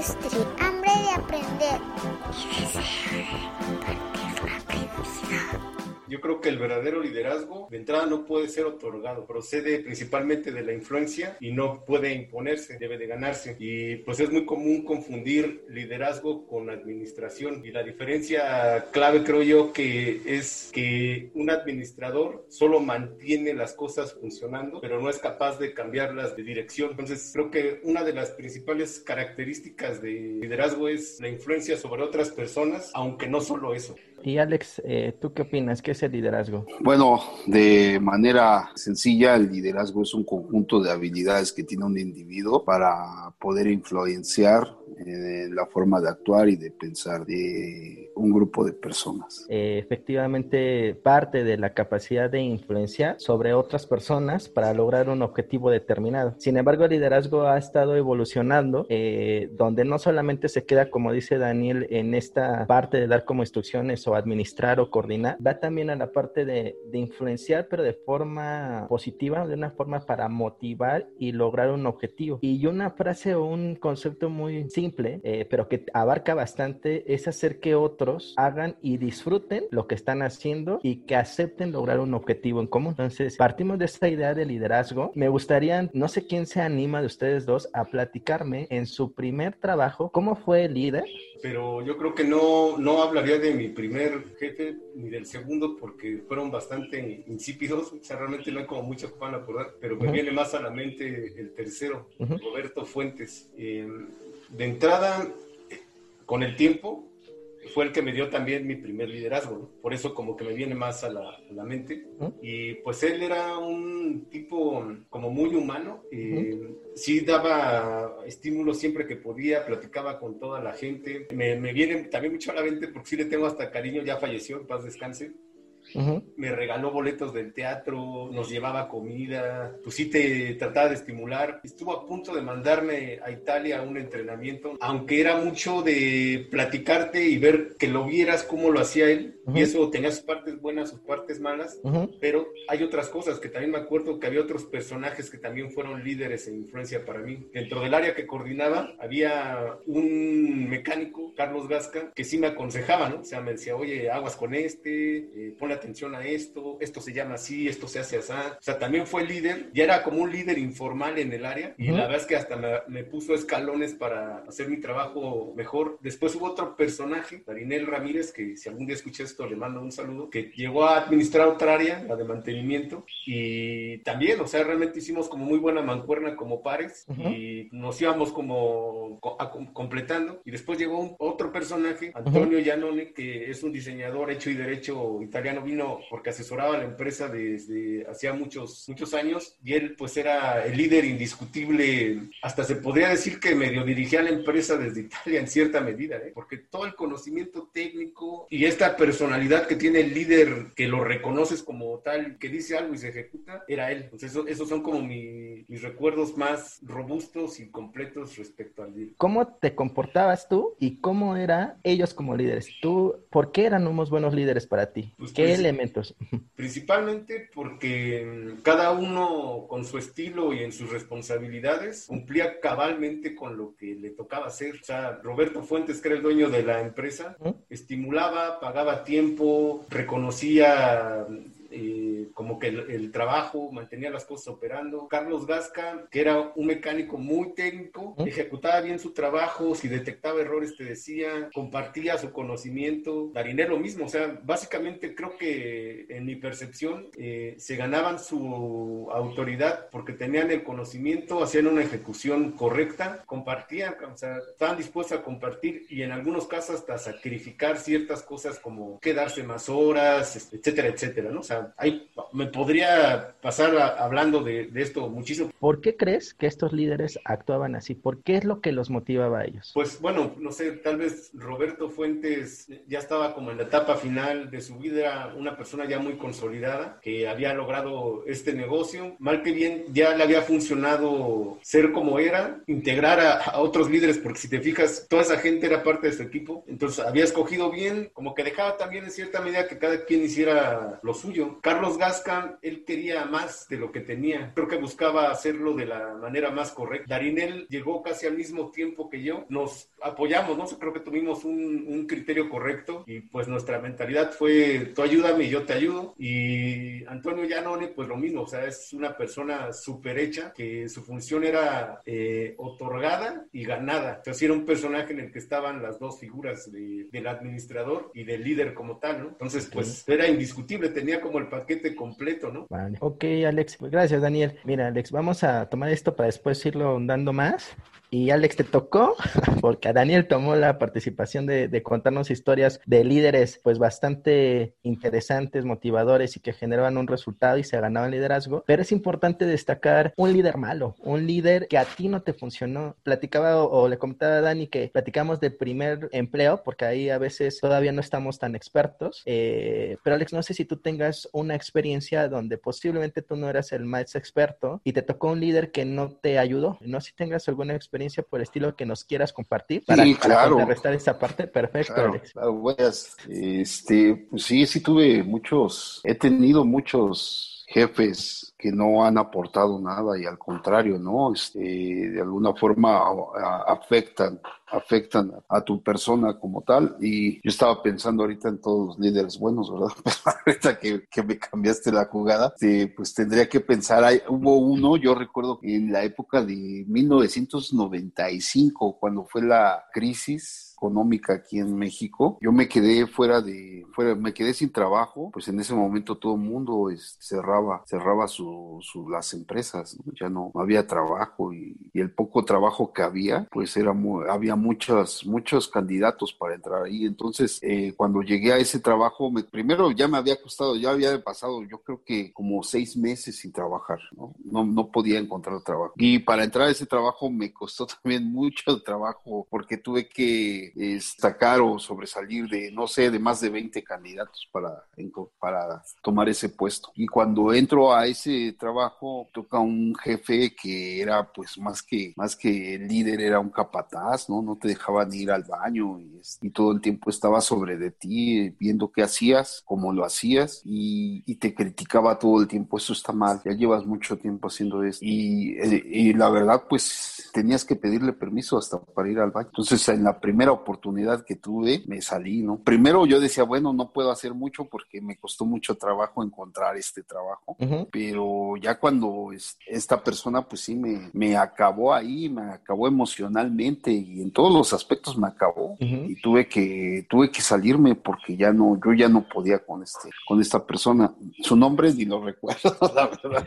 Industrie Yo creo que el verdadero liderazgo de entrada no puede ser otorgado, procede principalmente de la influencia y no puede imponerse, debe de ganarse. Y pues es muy común confundir liderazgo con administración y la diferencia clave creo yo que es que un administrador solo mantiene las cosas funcionando, pero no es capaz de cambiarlas de dirección. Entonces creo que una de las principales características de liderazgo es la influencia sobre otras personas, aunque no solo eso. Y Alex, eh, ¿tú qué opinas? ¿Qué es el liderazgo? Bueno, de manera sencilla, el liderazgo es un conjunto de habilidades que tiene un individuo para poder influenciar en la forma de actuar y de pensar de un grupo de personas. Eh, efectivamente, parte de la capacidad de influenciar sobre otras personas para lograr un objetivo determinado. Sin embargo, el liderazgo ha estado evolucionando, eh, donde no solamente se queda, como dice Daniel, en esta parte de dar como instrucciones o administrar o coordinar, va también a la parte de, de influenciar, pero de forma positiva, de una forma para motivar y lograr un objetivo. Y una frase o un concepto muy simple, eh, pero que abarca bastante, es hacer que otros hagan y disfruten lo que están haciendo y que acepten lograr un objetivo en común. Entonces, partimos de esta idea de liderazgo. Me gustaría, no sé quién se anima de ustedes dos a platicarme en su primer trabajo, cómo fue el líder. Pero yo creo que no, no hablaría de mi primer jefe ni del segundo porque fueron bastante insípidos. O sea, realmente no hay como mucho que puedan acordar, pero me viene más a la mente el tercero. Roberto Fuentes. Eh, de entrada, eh, con el tiempo, fue el que me dio también mi primer liderazgo. ¿no? Por eso como que me viene más a la, a la mente. Ujú. Y pues él era un tipo como muy humano. eh, Sí daba estímulos siempre que podía, platicaba con toda la gente. Me, me viene también mucho a la mente porque sí le tengo hasta cariño, ya falleció, en paz descanse Ujú. me regaló boletos del teatro, nos llevaba comida, pues sí te trataba de estimular. Estuvo a punto de mandarme a Italia a un entrenamiento, aunque era mucho de platicarte y ver que lo vieras cómo lo hacía él. Ujú. Y eso tenía sus partes buenas, sus partes malas. Ujú. Pero hay otras cosas que también me acuerdo que había otros personajes que también fueron líderes en influencia para mí. Dentro del área que coordinaba había un mecánico, Carlos Gasca, que sí me aconsejaba, ¿no? O sea, me decía, oye, aguas con este, eh, ponle atención a esto, esto se llama así, esto se hace así. O sea, también fue líder, ya era como un líder informal en el área y Ujú. la verdad es que hasta me, me puso escalones para hacer mi trabajo mejor. Después hubo otro personaje, Darinel Ramírez, que si algún día escuché esto le mando un saludo, que llegó a administrar otra área, la de mantenimiento, y también, o sea, realmente hicimos como muy buena mancuerna como pares Ujú. y nos íbamos como co- a- com- completando. Y después llegó un- otro personaje, Antonio Giannone, que es un diseñador hecho y derecho italiano, vino porque asesoraba a la empresa desde hacía muchos, muchos años y él pues era el líder indiscutible, hasta se podría decir que medio dirigía la empresa desde Italia en cierta medida, ¿eh? porque todo el conocimiento técnico y esta personalidad que tiene el líder, que lo reconoces como tal, que dice algo y se ejecuta, era él. Entonces eso- esos son como mi- mis recuerdos más robustos y completos respecto al líder. ¿Cómo te comportabas tú y cómo eran ellos como líderes? ¿Tú, por qué eran unos buenos líderes para ti? Pues, ¿Qué elementos? Principalmente porque mm, cada uno con su estilo y en sus responsabilidades cumplía cabalmente con lo que le tocaba hacer. O sea, Roberto Fuentes, que era el dueño de la empresa, estimulaba, pagaba tiempo, reconocía eh, como que el, el trabajo, mantenía las cosas operando. Carlos Gasca, que era un mecánico muy técnico, ejecutaba bien su trabajo, si detectaba errores te decía, compartía su conocimiento. Darinel lo mismo, o sea, básicamente creo que en mi percepción eh, se ganaban su autoridad porque tenían el conocimiento, hacían una ejecución correcta, compartían, o sea, estaban dispuestos a compartir y en algunos casos hasta sacrificar ciertas cosas como quedarse más horas, este, etcétera, etcétera, ¿no? O sea, ahí me podría pasar a- hablando de, de esto muchísimo. ¿Por qué crees que estos líderes actuaban así? ¿Por qué es lo que los motivaba a ellos? Pues bueno, no sé, tal vez Roberto Fuentes ya estaba como en la etapa final de su vida, era una persona ya muy consolidada, que había logrado este negocio, mal que bien ya le había funcionado ser como era, integrar a, a otros líderes, porque si te fijas, toda esa gente era parte de su equipo, entonces había escogido bien, como que dejaba también en cierta medida que cada quien hiciera lo suyo, Carlos Gasca, él quería más de lo que tenía. Creo que buscaba hacerlo de la manera más correcta. Darinel llegó casi al mismo tiempo que yo. Nos apoyamos, ¿no? Creo que tuvimos un, un criterio correcto y pues nuestra mentalidad fue tú ayúdame y yo te ayudo. Y Antonio Yanone, pues lo mismo, o sea, es una persona súper hecha que su función era eh, otorgada y ganada. Entonces era un personaje en el que estaban las dos figuras de, del administrador y del líder como tal, ¿no? Entonces, pues era indiscutible, tenía como el paquete completo, ¿no? Vale. Ok, Alex. Pues gracias, Daniel. Mira, Alex, vamos a tomar esto para después irlo dando más. Y Alex, te tocó, porque Daniel tomó la participación de, de, contarnos historias de líderes, pues bastante interesantes, motivadores y que generaban un resultado y se ganaban liderazgo. Pero es importante destacar un líder malo, un líder que a ti no te funcionó. Platicaba o, o le comentaba a Dani que platicamos de primer empleo, porque ahí a veces todavía no estamos tan expertos. Eh, pero Alex, no sé si tú tengas una experiencia donde posiblemente tú no eras el más experto y te tocó un líder que no te ayudó. No sé si tengas alguna experiencia por el estilo que nos quieras compartir para, sí, claro. para esa parte. Perfecto, claro, Alex. Claro. Este, pues sí, sí tuve muchos, he tenido muchos jefes que no han aportado nada y al contrario, ¿no? Este, de alguna forma afectan, afectan a tu persona como tal. Y yo estaba pensando ahorita en todos los líderes buenos, ¿verdad? Pero ahorita que, que me cambiaste la jugada, este, pues tendría que pensar, hay, hubo uno, yo recuerdo en la época de 1995, cuando fue la crisis económica aquí en México. Yo me quedé fuera de, fuera, me quedé sin trabajo, pues en ese momento todo el mundo es, cerraba, cerraba su, su, las empresas, ya no, había trabajo y, el poco trabajo que había, pues era muy, había muchos, muchos candidatos para entrar ahí. Entonces, eh, cuando llegué a ese trabajo, me, primero ya me había costado, ya había pasado, yo creo que como seis meses sin trabajar, ¿no? No, podía encontrar trabajo. Y para entrar a ese trabajo me costó también mucho trabajo porque tuve que destacar o sobresalir de, no sé, de más de 20 candidatos para, para tomar ese puesto. Y cuando entro a ese trabajo, toca un jefe que era pues más que, más que el líder, era un capataz, ¿no? No te dejaban ir al baño y, y todo el tiempo estaba sobre de ti, viendo qué hacías, cómo lo hacías y, y, te criticaba todo el tiempo, eso está mal, ya llevas mucho tiempo haciendo esto. Y, y la verdad, pues tenías que pedirle permiso hasta para ir al baño. Entonces, en la primera oportunidad que tuve, me salí, ¿no? Primero yo decía, bueno, no puedo hacer mucho porque me costó mucho trabajo encontrar este trabajo, uh -huh. pero ya cuando es, esta persona, pues sí, me, me, acabó ahí, me acabó emocionalmente y en todos los aspectos me acabó uh -huh. y tuve que, tuve que salirme porque ya no, yo ya no podía con este, con esta persona. Su nombre ni lo recuerdo, la verdad,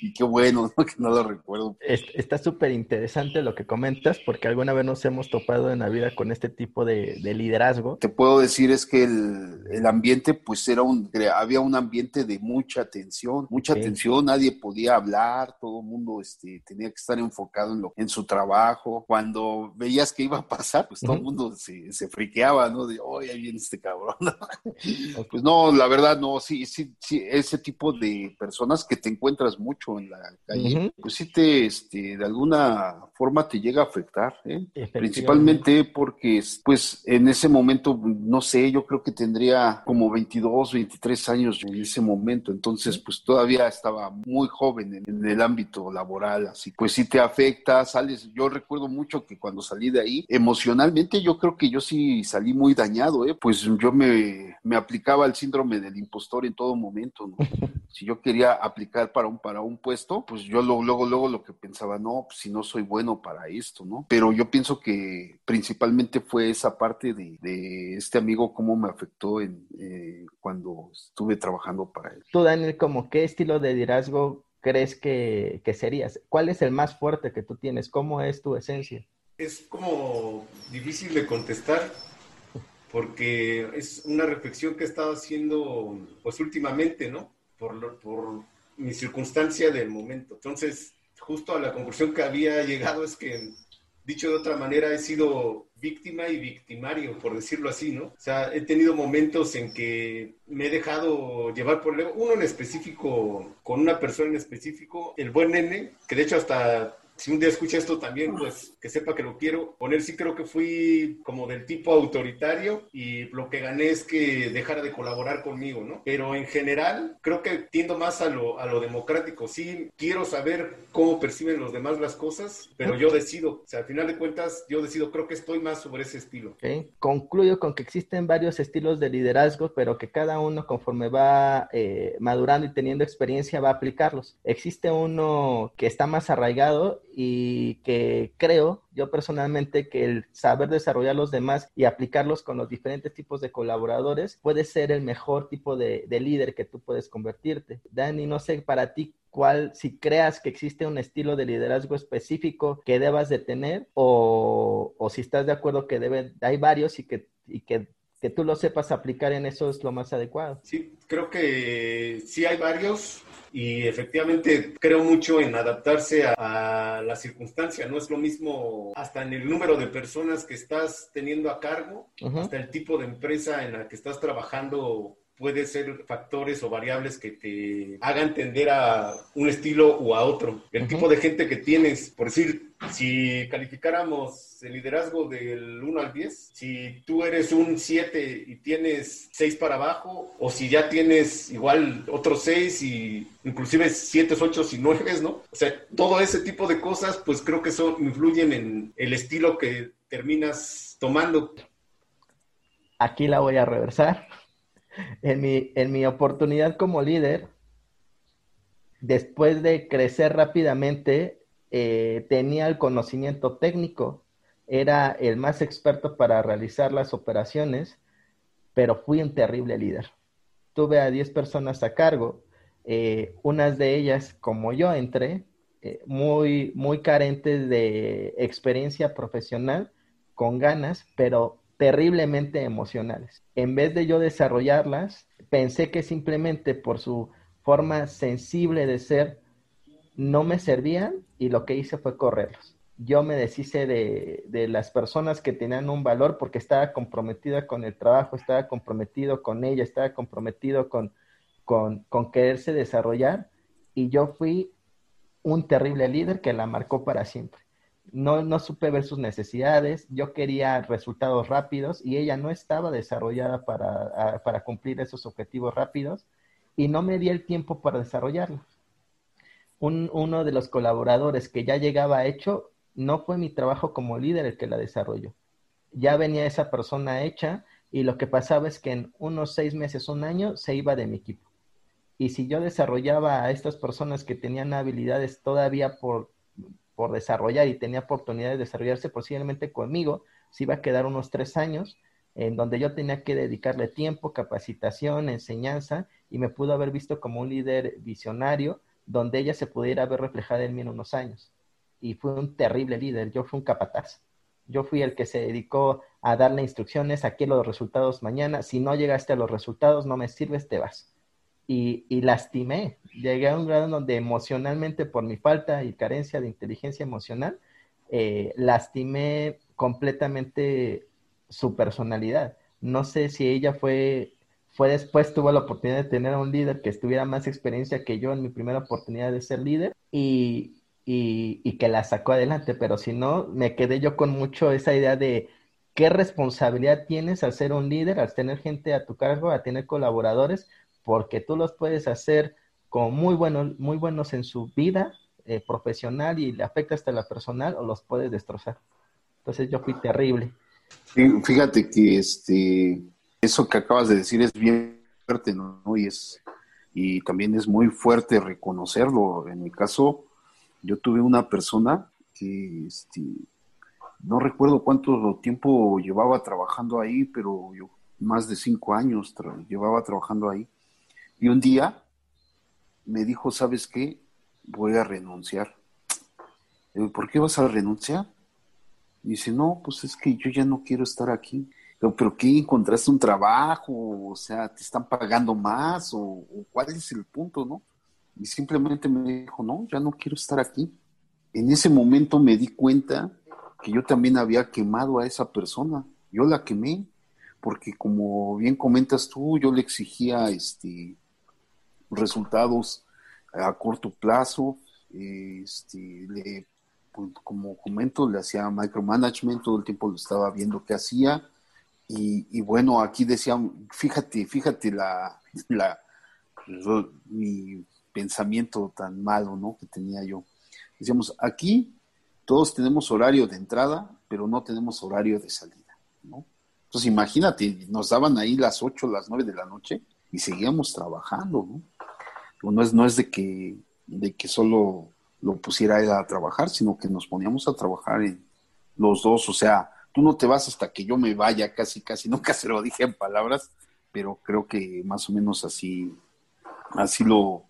y qué bueno, ¿no? que no lo recuerdo. Está súper interesante lo que comentas porque alguna vez nos hemos topado en la vida con este tipo de, de liderazgo. Te puedo decir es que el, el, ambiente, pues era un, había un ambiente de mucha tensión, mucha sí. tensión, nadie podía hablar, todo el mundo este, tenía que estar enfocado en, lo, en su trabajo. Cuando veías que iba a pasar, pues todo uh -huh. el mundo se, se, friqueaba, ¿no? De, oh, ahí viene este cabrón. okay. Pues no, la verdad, no, sí, sí, sí, ese tipo de personas que te encuentras mucho en la calle, uh -huh. pues sí te, este, de alguna forma te llega a afectar, ¿eh? principalmente porque, pues, en ese momento, no sé, yo creo que tendría como 22, 23 años en ese momento, entonces, pues todavía estaba muy joven en, en el ámbito laboral, así, pues sí te afecta, sales, yo recuerdo mucho que cuando salí de ahí, emocionalmente yo creo que yo sí salí muy dañado, ¿eh? pues yo me, me aplicaba el síndrome del impostor en todo momento, ¿no? si yo quería aplicar para un, para un puesto, pues yo luego, luego, luego lo que pensaba, no, pues si no soy bueno para esto, ¿no? Pero yo pienso que principalmente fue esa parte de, de este amigo, cómo me afectó en, eh, cuando estuve trabajando para él. Tú, Daniel, como qué estilo de liderazgo crees que, que serías? ¿Cuál es el más fuerte que tú tienes? ¿Cómo es tu esencia? Es como difícil de contestar porque es una reflexión que he estado haciendo pues últimamente, ¿no? Por, por mi circunstancia del momento. Entonces, justo a la conclusión que había llegado es que, dicho de otra manera, he sido víctima y victimario, por decirlo así, ¿no? O sea, he tenido momentos en que me he dejado llevar por uno en específico, con una persona en específico, el buen nene, que de hecho hasta si un día escucha esto también, pues que sepa que lo quiero. Poner sí creo que fui como del tipo autoritario y lo que gané es que dejara de colaborar conmigo, ¿no? Pero en general creo que tiendo más a lo, a lo democrático. Sí, quiero saber cómo perciben los demás las cosas, pero yo decido. O sea, al final de cuentas, yo decido, creo que estoy más sobre ese estilo. Okay. Concluyo con que existen varios estilos de liderazgo, pero que cada uno conforme va eh, madurando y teniendo experiencia va a aplicarlos. Existe uno que está más arraigado y que creo yo personalmente que el saber desarrollar los demás y aplicarlos con los diferentes tipos de colaboradores puede ser el mejor tipo de, de líder que tú puedes convertirte. Dani, no sé para ti cuál, si creas que existe un estilo de liderazgo específico que debas de tener o, o si estás de acuerdo que debe, hay varios y que, y que que tú lo sepas aplicar en eso es lo más adecuado. Sí, creo que sí hay varios y efectivamente creo mucho en adaptarse a, a, la circunstancia. No es lo mismo hasta en el número de personas que estás teniendo a cargo, uh -huh. hasta el tipo de empresa en la que estás trabajando puede ser factores o variables que te hagan tender a un estilo o a otro. El uh -huh. tipo de gente que tienes, por decir, si calificáramos el liderazgo del 1 al 10, si tú eres un 7 y tienes 6 para abajo, o si ya tienes igual otros 6 y inclusive 7, 8 y 9, ¿no? O sea, todo ese tipo de cosas, pues creo que son, influyen en el estilo que terminas tomando. Aquí la voy a reversar en mi, en mi oportunidad como líder, después de crecer rápidamente, eh, tenía el conocimiento técnico, era el más experto para realizar las operaciones, pero fui un terrible líder. Tuve a 10 personas a cargo, eh, unas de ellas, como yo entré, eh, muy, muy carentes de experiencia profesional, con ganas, pero terriblemente emocionales. En vez de yo desarrollarlas, pensé que simplemente por su forma sensible de ser no me servían y lo que hice fue correrlos. Yo me deshice de, de las personas que tenían un valor porque estaba comprometida con el trabajo, estaba comprometido con ella, estaba comprometido con, con, con quererse desarrollar y yo fui un terrible líder que la marcó para siempre no, no supe ver sus necesidades, yo quería resultados rápidos y ella no estaba desarrollada para, para cumplir esos objetivos rápidos y no me di el tiempo para desarrollarlos. Un, uno de los colaboradores que ya llegaba hecho, no fue mi trabajo como líder el que la desarrolló. Ya venía esa persona hecha y lo que pasaba es que en unos seis meses, un año, se iba de mi equipo. Y si yo desarrollaba a estas personas que tenían habilidades todavía por por desarrollar y tenía oportunidad de desarrollarse posiblemente conmigo, se iba a quedar unos tres años en donde yo tenía que dedicarle tiempo, capacitación, enseñanza y me pudo haber visto como un líder visionario donde ella se pudiera ver reflejada en mí en unos años. Y fue un terrible líder, yo fui un capataz. Yo fui el que se dedicó a darle instrucciones, aquí los resultados mañana, si no llegaste a los resultados, no me sirves, te vas y, lastimé. Llegué a un grado donde emocionalmente, por mi falta y carencia de inteligencia emocional, eh, lastimé completamente su personalidad. No sé si ella fue, fue después, tuvo la oportunidad de tener a un líder que estuviera más experiencia que yo en mi primera oportunidad de ser líder y, y, y que la sacó adelante, pero si no, me quedé yo con mucho esa idea de qué responsabilidad tienes al ser un líder, al tener gente a tu cargo, a tener colaboradores, porque tú los puedes hacer como muy buenos, muy buenos en su vida eh, profesional y le afecta hasta la personal o los puedes destrozar. Entonces yo fui terrible. Fíjate que este eso que acabas de decir es bien fuerte, ¿no? Y es y también es muy fuerte reconocerlo. En mi caso, yo tuve una persona que este, no recuerdo cuánto tiempo llevaba trabajando ahí, pero yo más de cinco años llevaba trabajando ahí. Y un día me dijo, ¿sabes qué? Voy a renunciar. Digo, ¿por qué vas a renunciar? Y dice, no, pues es que yo ya no quiero estar aquí. ¿pero qué? ¿Encontraste un trabajo? O sea, ¿te están pagando más? ¿O, o cuál es el punto, no? Y simplemente me dijo, no, ya no quiero estar aquí. En ese momento me di cuenta que yo también había quemado a esa persona. Yo la quemé, porque como bien comentas tú, yo le exigía este resultados a corto plazo, este, le pues, como comento, le hacía micromanagement, todo el tiempo lo estaba viendo qué hacía. Y, bueno, aquí decían, fíjate, fíjate la, mi pensamiento tan malo, ¿no? Que tenía yo. Decíamos, aquí todos tenemos horario de entrada, pero no tenemos horario de salida, ¿no? Entonces imagínate, nos daban ahí las 8, las 9 de la noche y seguíamos trabajando, ¿no? No es, no es de que, de que solo lo pusiera él a trabajar, sino que nos poníamos a trabajar en los dos, o sea, tú no te vas hasta que yo me vaya, casi, casi, nunca se lo dije en palabras, pero creo que más o menos así, así lo,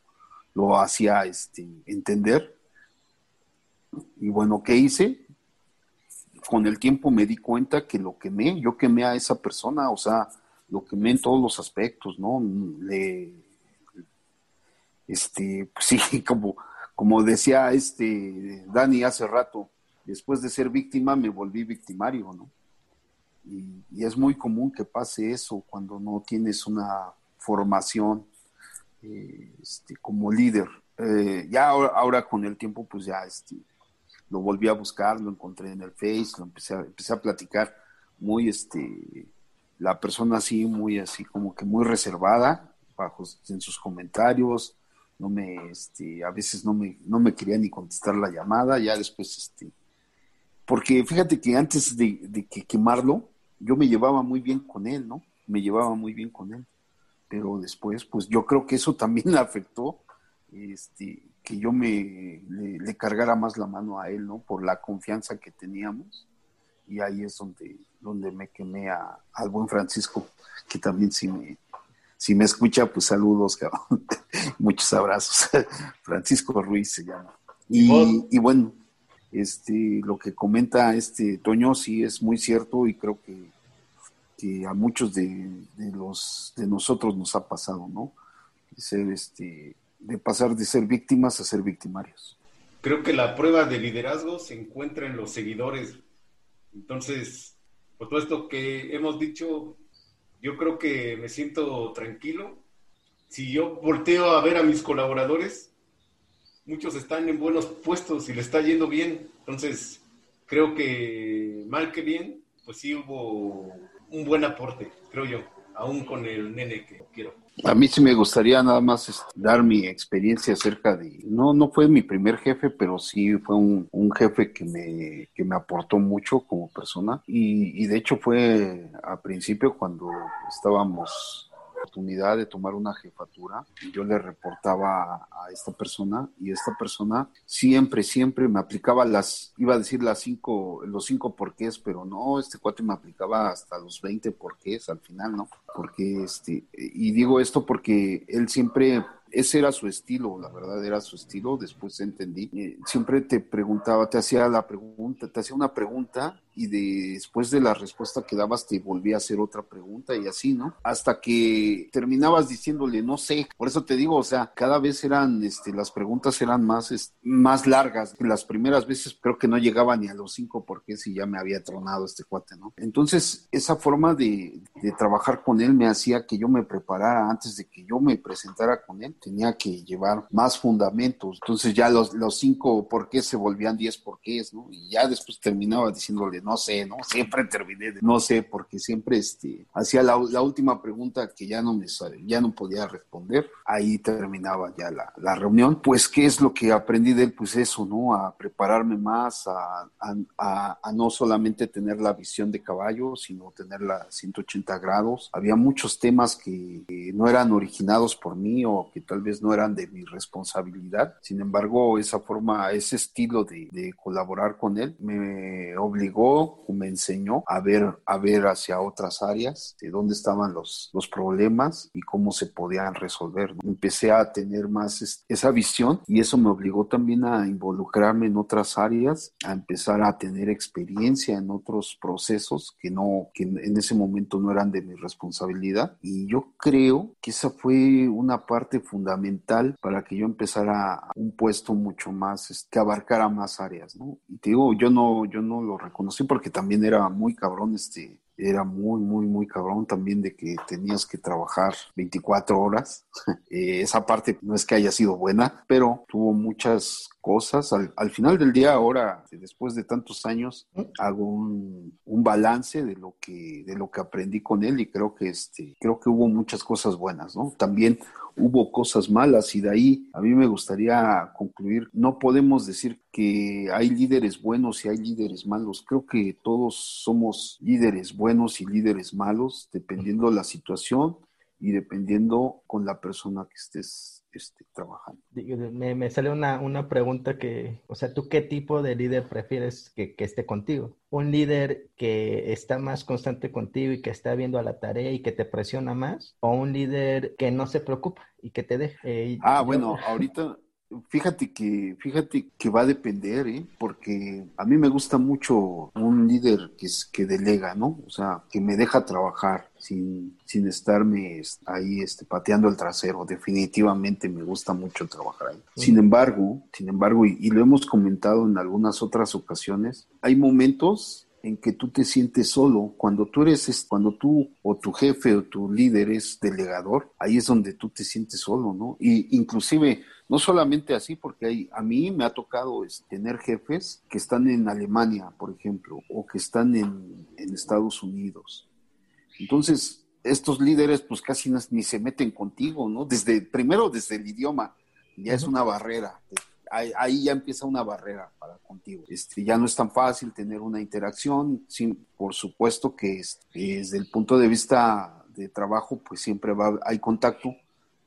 lo hacía este, entender. Y bueno, ¿qué hice? Con el tiempo me di cuenta que lo quemé, yo quemé a esa persona, o sea, lo quemé en todos los aspectos, ¿no? Le, este, pues sí, como, como decía este Dani hace rato, después de ser víctima me volví victimario, ¿no? Y, es muy común que pase eso cuando no tienes una formación eh, este, como líder. Eh, ya ahora, con el tiempo, pues ya este, lo volví a buscar, lo encontré en el Face, lo empecé a, empecé a platicar muy, este, la persona así, muy así, como que muy reservada, bajo en sus comentarios, no me, este, a veces no me, no me quería ni contestar la llamada, ya después, este, porque fíjate que antes de, que quemarlo, yo me llevaba muy bien con él, ¿no? Me llevaba muy bien con él, pero después, pues yo creo que eso también afectó, este, que yo me le, cargara más la mano a él, ¿no? Por la confianza que teníamos, y ahí es donde, donde me quemé a, al buen Francisco, que también sí me, si me escucha, pues saludos, cabrón. Muchos abrazos. Francisco Ruiz se llama. Y, bueno, este, lo que comenta este Toño sí es muy cierto y creo que, que a muchos de, los de nosotros nos ha pasado, ¿no? Ser este, de pasar de ser víctimas a ser victimarios. Creo que la prueba de liderazgo se encuentra en los seguidores. Entonces, por todo esto que hemos dicho, yo creo que me siento tranquilo. Si yo volteo a ver a mis colaboradores, muchos están en buenos puestos y le está yendo bien. Entonces, creo que mal que bien, pues sí hubo un buen aporte, creo yo, aún con el nene que quiero. A mí sí me gustaría nada más este, dar mi experiencia acerca de, no, no fue mi primer jefe, pero sí fue un, jefe que me, que me aportó mucho como persona. Y, y de hecho fue a principio cuando estábamos oportunidad de tomar una jefatura, yo le reportaba a esta persona y esta persona siempre, siempre me aplicaba las, iba a decir las cinco, los cinco porqués, pero no, este cuate me aplicaba hasta los 20 porqués al final, ¿no? Porque este, y digo esto porque él siempre ese era su estilo, la verdad era su estilo, después entendí. Eh, siempre te preguntaba, te hacía la pregunta, te hacía una pregunta y después de la respuesta que dabas te volvía a hacer otra pregunta y así, ¿no? Hasta que terminabas diciéndole, no sé, por eso te digo, o sea, cada vez eran, este, las preguntas eran más, más largas. Las primeras veces creo que no llegaba ni a los cinco porque si ya me había tronado este cuate, ¿no? Entonces, esa forma de, de trabajar con él me hacía que yo me preparara antes de que yo me presentara con él, tenía que llevar más fundamentos. Entonces ya los, los cinco por qué se volvían diez por qué, ¿no? Y ya después terminaba diciéndole, no sé, ¿no? Siempre terminé de no sé, porque siempre este, hacía la, última pregunta que ya no me ya no podía responder. Ahí terminaba ya la, la, reunión. Pues, ¿qué es lo que aprendí de él? Pues eso, ¿no? A prepararme más, a, a, a no solamente tener la visión de caballo, sino tenerla 180 grados. Había muchos temas que, no eran originados por mí o que tal vez no eran de mi responsabilidad. Sin embargo, esa forma, ese estilo de, de colaborar con él me obligó me enseñó a ver, a ver hacia otras áreas, de dónde estaban los, los problemas y cómo se podían resolver. Empecé a tener más esa visión y eso me obligó también a involucrarme en otras áreas, a empezar a tener experiencia en otros procesos que no, que en ese momento no eran de mi responsabilidad. Y yo creo que esa fue una parte fundamental para que yo empezara un puesto mucho más, que abarcara más áreas, ¿no? Y te digo, yo no, yo no lo reconocí porque también era muy cabrón este era muy, muy, muy cabrón también de que tenías que trabajar 24 horas. Eh, esa parte no es que haya sido buena, pero tuvo muchas cosas. Al, final del día, ahora, después de tantos años, hago un, un, balance de lo que, de lo que aprendí con él y creo que este, creo que hubo muchas cosas buenas, ¿no? También hubo cosas malas y de ahí a mí me gustaría concluir, no podemos decir que hay líderes buenos y hay líderes malos, creo que todos somos líderes buenos y líderes malos dependiendo de la situación y dependiendo con la persona que estés este, trabajando. Me, me sale una, una, pregunta que, o sea, ¿tú qué tipo de líder prefieres que, que, esté contigo? ¿Un líder que está más constante contigo y que está viendo a la tarea y que te presiona más? ¿O un líder que no se preocupa y que te deje? ah, bueno, ahorita Fíjate que, fíjate que va a depender, ¿eh? porque a mí me gusta mucho un líder que, es, que delega, ¿no? O sea, que me deja trabajar sin, sin estarme ahí este, pateando el trasero. Definitivamente me gusta mucho trabajar ahí. Sin embargo, sin embargo, y, y lo hemos comentado en algunas otras ocasiones, hay momentos en que tú te sientes solo. Cuando tú eres, cuando tú o tu jefe o tu líder es delegador, ahí es donde tú te sientes solo, ¿no? Y inclusive no solamente así, porque hay, a mí me ha tocado tener jefes que están en Alemania, por ejemplo, o que están en, Estados Unidos. Entonces, estos líderes pues casi ni se meten contigo, ¿no? Desde, primero desde el idioma, ya es una barrera. Ahí, ya empieza una barrera para contigo. Este, ya no es tan fácil tener una interacción, sin, por supuesto que desde el punto de vista de trabajo, pues siempre va, hay contacto,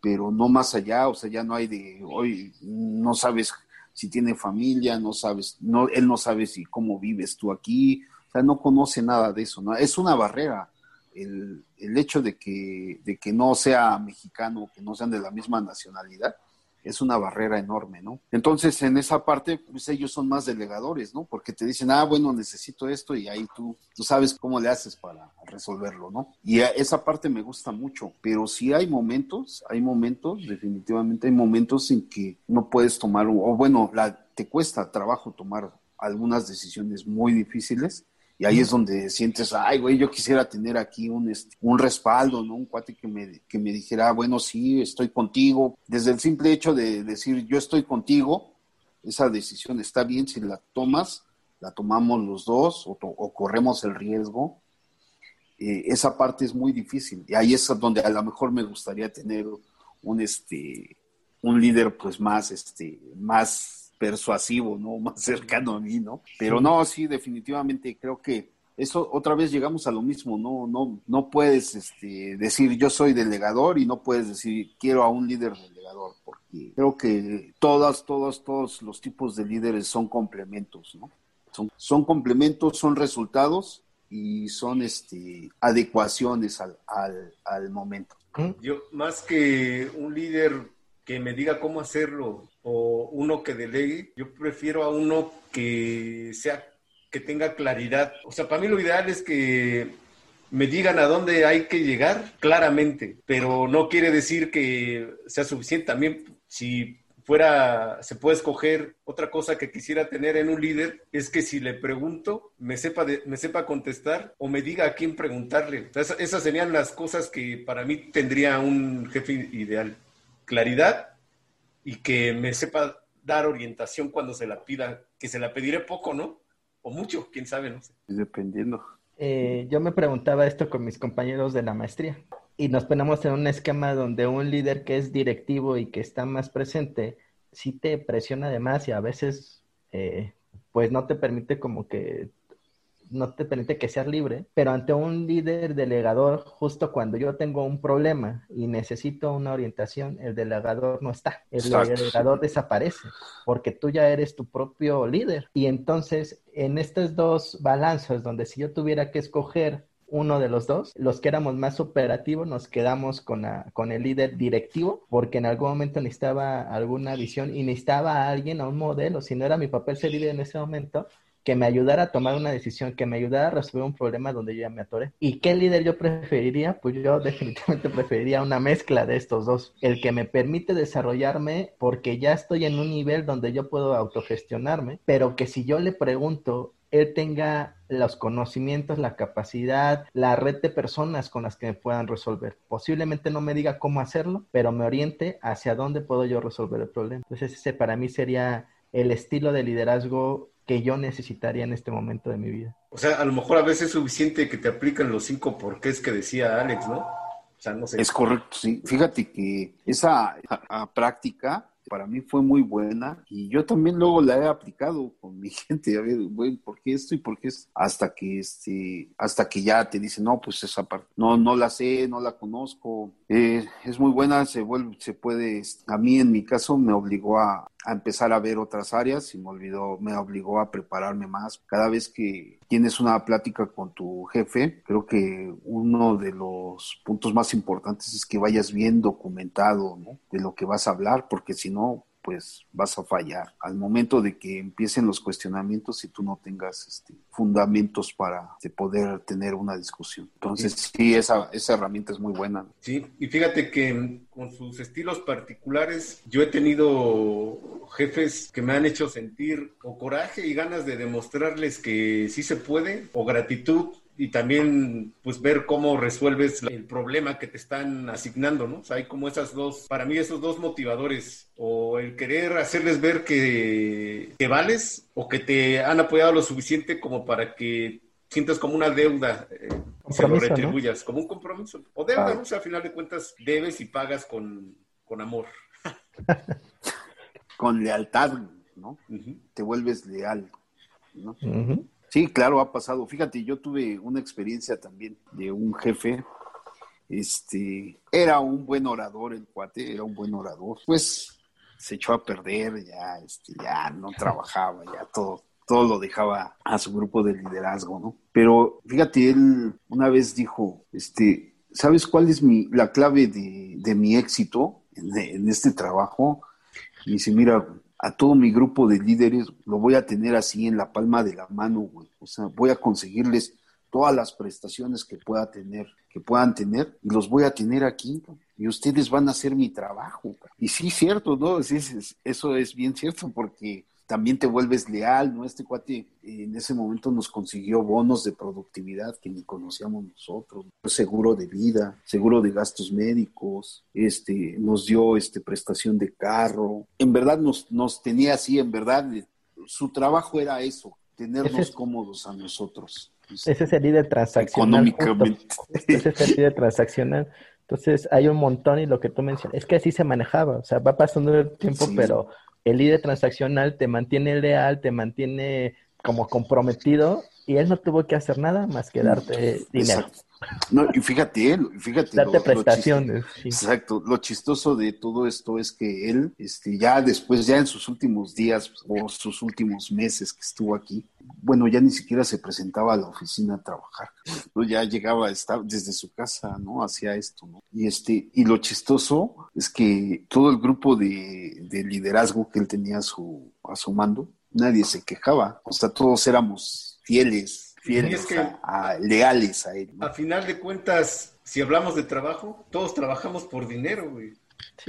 pero no más allá, o sea, ya no hay de, hoy no sabes si tiene familia, no sabes, no, él no sabe si cómo vives tú aquí, o sea, no conoce nada de eso, ¿no? Es una barrera el, el hecho de que, de que no sea mexicano, que no sean de la misma nacionalidad, es una barrera enorme, ¿no? Entonces, en esa parte, pues ellos son más delegadores, ¿no? Porque te dicen, ah, bueno, necesito esto y ahí tú, tú sabes cómo le haces para resolverlo, ¿no? Y esa parte me gusta mucho, pero sí hay momentos, hay momentos, definitivamente hay momentos en que no puedes tomar, o bueno, la, te cuesta trabajo tomar algunas decisiones muy difíciles y ahí es donde sientes, ay, güey, yo quisiera tener aquí un, este, un respaldo, ¿no? Un cuate que me, que me dijera, bueno, sí, estoy contigo. Desde el simple hecho de decir, yo estoy contigo, esa decisión está bien si la tomas, la tomamos los dos o, corremos el riesgo. Eh, esa parte es muy difícil. Y ahí es donde a lo mejor me gustaría tener un, este, un líder pues más, este, más persuasivo, ¿no? Más cercano a mí, ¿no? Pero no, sí, definitivamente creo que eso otra vez llegamos a lo mismo, no, no, no puedes este, decir yo soy delegador y no puedes decir quiero a un líder delegador, porque creo que todas, todos, todos los tipos de líderes son complementos, ¿no? Son, son complementos, son resultados y son este, adecuaciones al, al, al momento. Yo, más que un líder que me diga cómo hacerlo o uno que delegue, yo prefiero a uno que sea que tenga claridad. O sea, para mí lo ideal es que me digan a dónde hay que llegar claramente, pero no quiere decir que sea suficiente. También si fuera, se puede escoger otra cosa que quisiera tener en un líder, es que si le pregunto, me sepa, me sepa contestar o me diga a quién preguntarle. esas serían las cosas que para mí tendría un jefe ideal claridad y que me sepa dar orientación cuando se la pida, que se la pediré poco, ¿no? O mucho, quién sabe, no sé. Dependiendo. Eh, yo me preguntaba esto con mis compañeros de la maestría y nos ponemos en un esquema donde un líder que es directivo y que está más presente, sí te presiona de más y a veces eh, pues no te permite como que no te permite que seas libre, pero ante un líder delegador, justo cuando yo tengo un problema y necesito una orientación, el delegador no está, el delegador desaparece, porque tú ya eres tu propio líder. Y entonces, en estos dos balanzas, donde si yo tuviera que escoger uno de los dos, los que éramos más operativos nos quedamos con, con el líder directivo, porque en algún momento necesitaba alguna visión y necesitaba a alguien, a un modelo, si no era mi papel ser líder en ese momento, que me ayudara a tomar una decisión, que me ayudara a resolver un problema donde yo ya me atoré. ¿Y qué líder yo preferiría? Pues yo definitivamente preferiría una mezcla de estos dos. El que me permite desarrollarme porque ya estoy en un nivel donde yo puedo autogestionarme, pero que si yo le pregunto, él tenga los conocimientos, la capacidad, la red de personas con las que me puedan resolver. Posiblemente no me diga cómo hacerlo, pero me oriente hacia dónde puedo yo resolver el problema. Entonces ese para mí sería el estilo de liderazgo que yo necesitaría en este momento de mi vida. O sea, a lo mejor a veces es suficiente que te aplican los cinco porqués que decía Alex, ¿no? O sea, no sé. Es correcto, sí. Fíjate que esa práctica para mí fue muy buena y yo también luego la he aplicado con mi gente, a ver, bueno, ¿por qué esto y por qué es Hasta que, este, hasta que ya te dicen, no, pues esa parte, no, no la sé, no la conozco, eh, es muy buena, se vuelve, se puede, a mí en mi caso me obligó a, a empezar a ver otras áreas y me olvidó, me obligó a prepararme más. Cada vez que tienes una plática con tu jefe, creo que uno de los puntos más importantes es que vayas bien documentado ¿no? de lo que vas a hablar, porque si no, pues vas a fallar. Al momento de que empiecen los cuestionamientos y tú no tengas este, fundamentos para poder tener una discusión. Entonces, sí, esa, esa herramienta es muy buena. Sí, y fíjate que con sus estilos particulares, yo he tenido jefes que me han hecho sentir o coraje y ganas de demostrarles que sí se puede, o gratitud y también pues ver cómo resuelves el problema que te están asignando, ¿no? O sea, hay como esas dos, para mí esos dos motivadores, o el querer hacerles ver que, que vales o que te han apoyado lo suficiente como para que sientas como una deuda eh, se lo retribuyas, como un compromiso. O deuda, ¿no? O sea, al final de cuentas debes y pagas con, con amor. con lealtad, ¿no? Te vuelves leal, ¿no? Sí, claro, ha pasado. Fíjate, yo tuve una experiencia también de un jefe. Este, era un buen orador el cuate, era un buen orador. Pues se echó a perder, ya, este, ya no trabajaba, ya todo, todo lo dejaba a su grupo de liderazgo, ¿no? Pero fíjate, él una vez dijo, este, ¿sabes cuál es mi, la clave de, mi éxito en, en este trabajo? Y dice, mira, a todo mi grupo de líderes lo voy a tener así en la palma de la mano, güey. O sea, voy a conseguirles todas las prestaciones que pueda tener, que puedan tener, y los voy a tener aquí, y ustedes van a hacer mi trabajo. Y sí, cierto, ¿no? eso es bien cierto, porque también te vuelves leal, ¿no? Este cuate en ese momento nos consiguió bonos de productividad que ni conocíamos nosotros, seguro de vida, seguro de gastos médicos, este, nos dio este prestación de carro, en verdad nos, nos tenía así, en verdad, su trabajo era eso, tenernos cómodos a nosotros. Ese es el líder transaccional. Económicamente. Ese es el líder transaccional. Entonces hay un montón y lo que tú mencionas, es que así se manejaba, o sea, va pasando el tiempo, pero el líder transaccional te mantiene leal, te mantiene como comprometido y él no tuvo que hacer nada más que darte dinero. No, y fíjate, fíjate. Darte prestaciones. Exacto. Lo chistoso de todo esto es que él, este, ya después, ya en sus últimos días o sus últimos meses que estuvo aquí, bueno, ya ni siquiera se presentaba a la oficina a trabajar. ¿no? Ya llegaba, estaba desde su casa, ¿no? Hacía esto, ¿no? Y este, y lo chistoso es que todo el grupo de, de liderazgo que él tenía a su, a su mando, nadie se quejaba. O sea, todos éramos fieles, fieles, leales a él. A final de cuentas, si hablamos de trabajo, todos trabajamos por dinero, güey.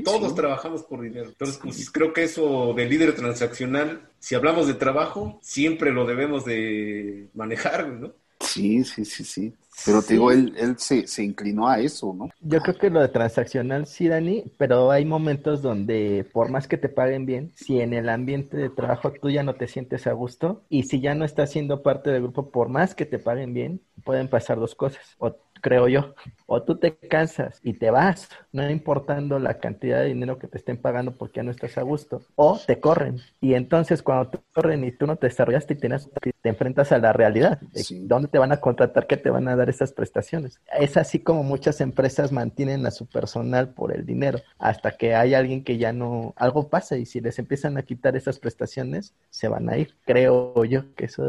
todos trabajamos por dinero. Entonces, pues, creo que eso de líder transaccional, si hablamos de trabajo, siempre lo debemos de manejar, ¿no? Sí, sí, sí, sí. Pero te digo, él, él se, se, inclinó a eso, ¿no? Yo creo que lo de transaccional sí, Dani, pero hay momentos donde por más que te paguen bien, si en el ambiente de trabajo tú ya no te sientes a gusto y si ya no estás siendo parte del grupo, por más que te paguen bien, pueden pasar dos cosas. O creo yo. O tú te cansas y te vas, no importando la cantidad de dinero que te estén pagando porque ya no estás a gusto, o te corren. Y entonces cuando te corren y tú no te desarrollaste y te enfrentas a la realidad, dónde te van a contratar, qué te van a dar esas prestaciones. Es así como muchas empresas mantienen a su personal por el dinero, hasta que hay alguien que ya no, algo pasa y si les empiezan a quitar esas prestaciones, se van a ir. Creo yo que eso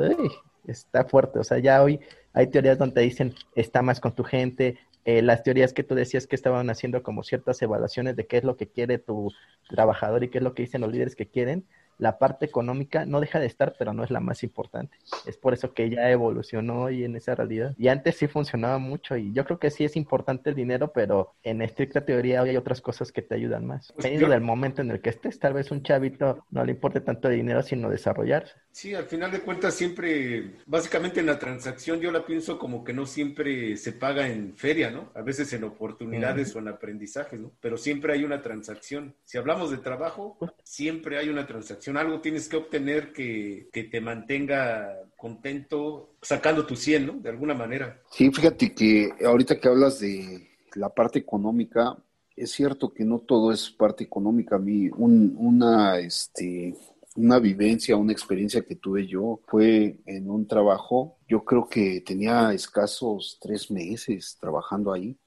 está fuerte. O sea, ya hoy hay teorías donde dicen, está más con tu gente. Eh, las teorías que tú decías que estaban haciendo como ciertas evaluaciones de qué es lo que quiere tu trabajador y qué es lo que dicen los líderes que quieren. la parte económica no deja de estar, pero no es la más importante. Es por eso que ya evolucionó hoy en esa realidad. Y antes sí funcionaba mucho y yo creo que sí es importante el dinero, pero en estricta teoría hoy hay otras cosas que te ayudan más. Pues Dependiendo del momento en el que estés, tal vez un chavito no le importe tanto el dinero, sino desarrollarse. Sí, al final de cuentas siempre, básicamente en la transacción yo la pienso como que no siempre se paga en feria, ¿no? A veces en oportunidades o en aprendizajes, ¿no? Pero siempre hay una transacción. Si hablamos de trabajo, siempre hay una transacción. Algo tienes que obtener que, que te mantenga contento sacando tu 100, ¿no? De alguna manera. Sí, fíjate que ahorita que hablas de la parte económica, es cierto que no todo es parte económica. A mí, un- una, este, una vivencia, una experiencia que tuve yo fue en un trabajo. Yo creo que tenía escasos tres meses trabajando ahí,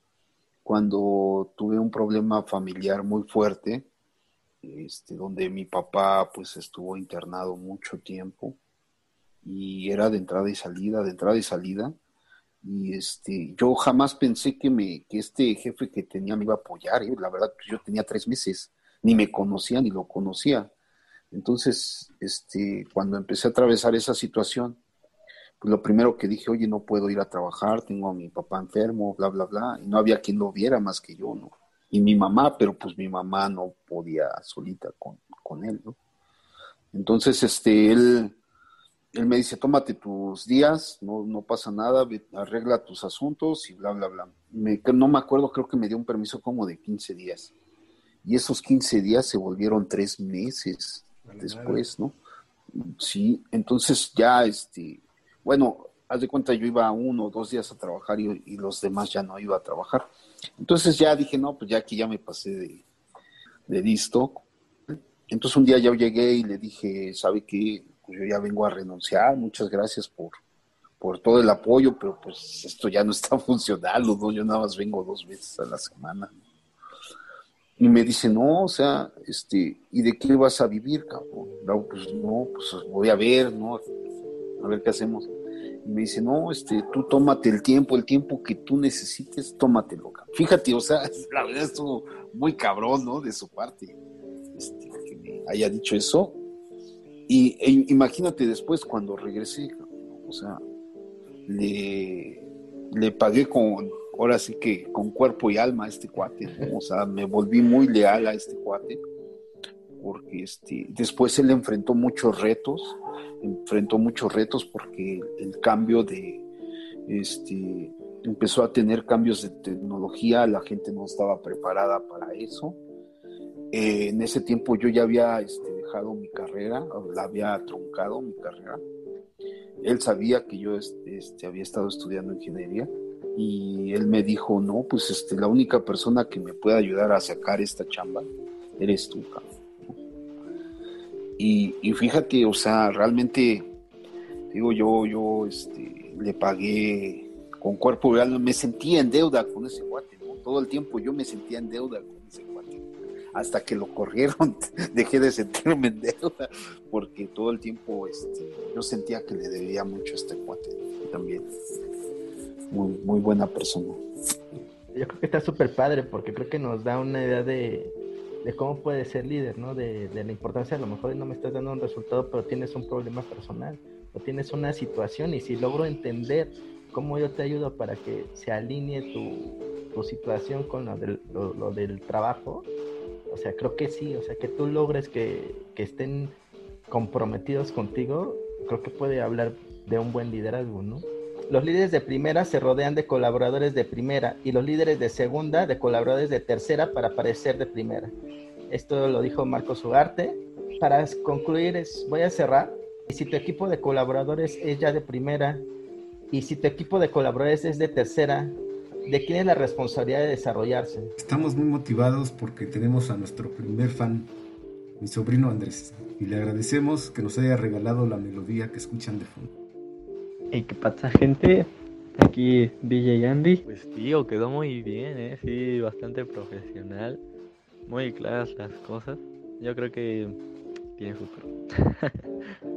cuando tuve un problema familiar muy fuerte, este, donde mi papá pues estuvo internado mucho tiempo y era de entrada y salida, de entrada y salida. Y este, yo jamás pensé que me, que este jefe que tenía me iba a apoyar, ¿eh? La verdad, pues, yo tenía tres meses, ni me conocía, ni lo conocía. Entonces, este, cuando empecé a atravesar esa situación, pues lo primero que dije, oye, no puedo ir a trabajar, tengo a mi papá enfermo, bla, bla, bla, y no había quien lo viera más que yo, ¿no? Y mi mamá, pero pues mi mamá no podía solita con, con él, ¿no? Entonces, este, él, él me dice, tómate tus días, no, no pasa nada, arregla tus asuntos y bla, bla, bla. Me- no me acuerdo, creo que me dio un permiso como de 15 días. Y esos 15 días se volvieron tres meses después, ¿no? Sí, entonces ya, este, bueno, haz de cuenta, yo iba uno o dos días a trabajar y, y los demás ya no iba a trabajar. Entonces ya dije, no, pues ya aquí ya me pasé de, de listo. Entonces un día yo llegué y le dije, ¿sabe qué? Pues yo ya vengo a renunciar, muchas gracias por, por todo el apoyo, pero pues esto ya no está funcionando, ¿no? Yo nada más vengo dos veces a la semana. Y me dice, no, o sea, este, ¿y de qué vas a vivir, cabrón? No, pues no, pues voy a ver, ¿no? A ver qué hacemos. Y me dice, no, este, tú tómate el tiempo, el tiempo que tú necesites, tómatelo. cabrón. Fíjate, o sea, la verdad estuvo muy cabrón, ¿no? De su parte, este, que me haya dicho eso. Y e imagínate después cuando regresé, o sea, le, le pagué con, ahora sí que con cuerpo y alma a este cuate, o sea, me volví muy leal a este cuate, porque este, después él enfrentó muchos retos, enfrentó muchos retos porque el cambio de, este, empezó a tener cambios de tecnología, la gente no estaba preparada para eso. Eh, en ese tiempo yo ya había este, dejado mi carrera, la había truncado mi carrera. Él sabía que yo este, este, había estado estudiando ingeniería y él me dijo, no, pues este, la única persona que me puede ayudar a sacar esta chamba eres tú, cabrón. Y, y fíjate, o sea, realmente, digo, yo, yo este, le pagué con cuerpo alma, me sentía en deuda con ese cuate, ¿no? Todo el tiempo yo me sentía en deuda con ese cuate. Hasta que lo corrieron, dejé de sentirme en deuda, porque todo el tiempo este, yo sentía que le debía mucho a este cuate también. Muy, muy buena persona. Yo creo que está súper padre porque creo que nos da una idea de, de cómo puedes ser líder, ¿no? De, de, la importancia, a lo mejor no me estás dando un resultado, pero tienes un problema personal o tienes una situación y si logro entender cómo yo te ayudo para que se alinee tu, tu situación con lo del, lo del, trabajo, o sea, creo que sí, o sea, que tú logres que, que estén comprometidos contigo, creo que puede hablar de un buen liderazgo, ¿no? Los líderes de primera se rodean de colaboradores de primera y los líderes de segunda de colaboradores de tercera para parecer de primera. Esto lo dijo Marcos Ugarte. Para concluir, voy a cerrar. Y si tu equipo de colaboradores es ya de primera y si tu equipo de colaboradores es de tercera, ¿de quién es la responsabilidad de desarrollarse? Estamos muy motivados porque tenemos a nuestro primer fan, mi sobrino Andrés, y le agradecemos que nos haya regalado la melodía que escuchan de fondo. ¿Y qué pasa, gente? Aquí DJ Andy. Pues tío, quedó muy bien, ¿eh? Sí, bastante profesional. Muy claras las cosas. Yo creo que tiene futuro.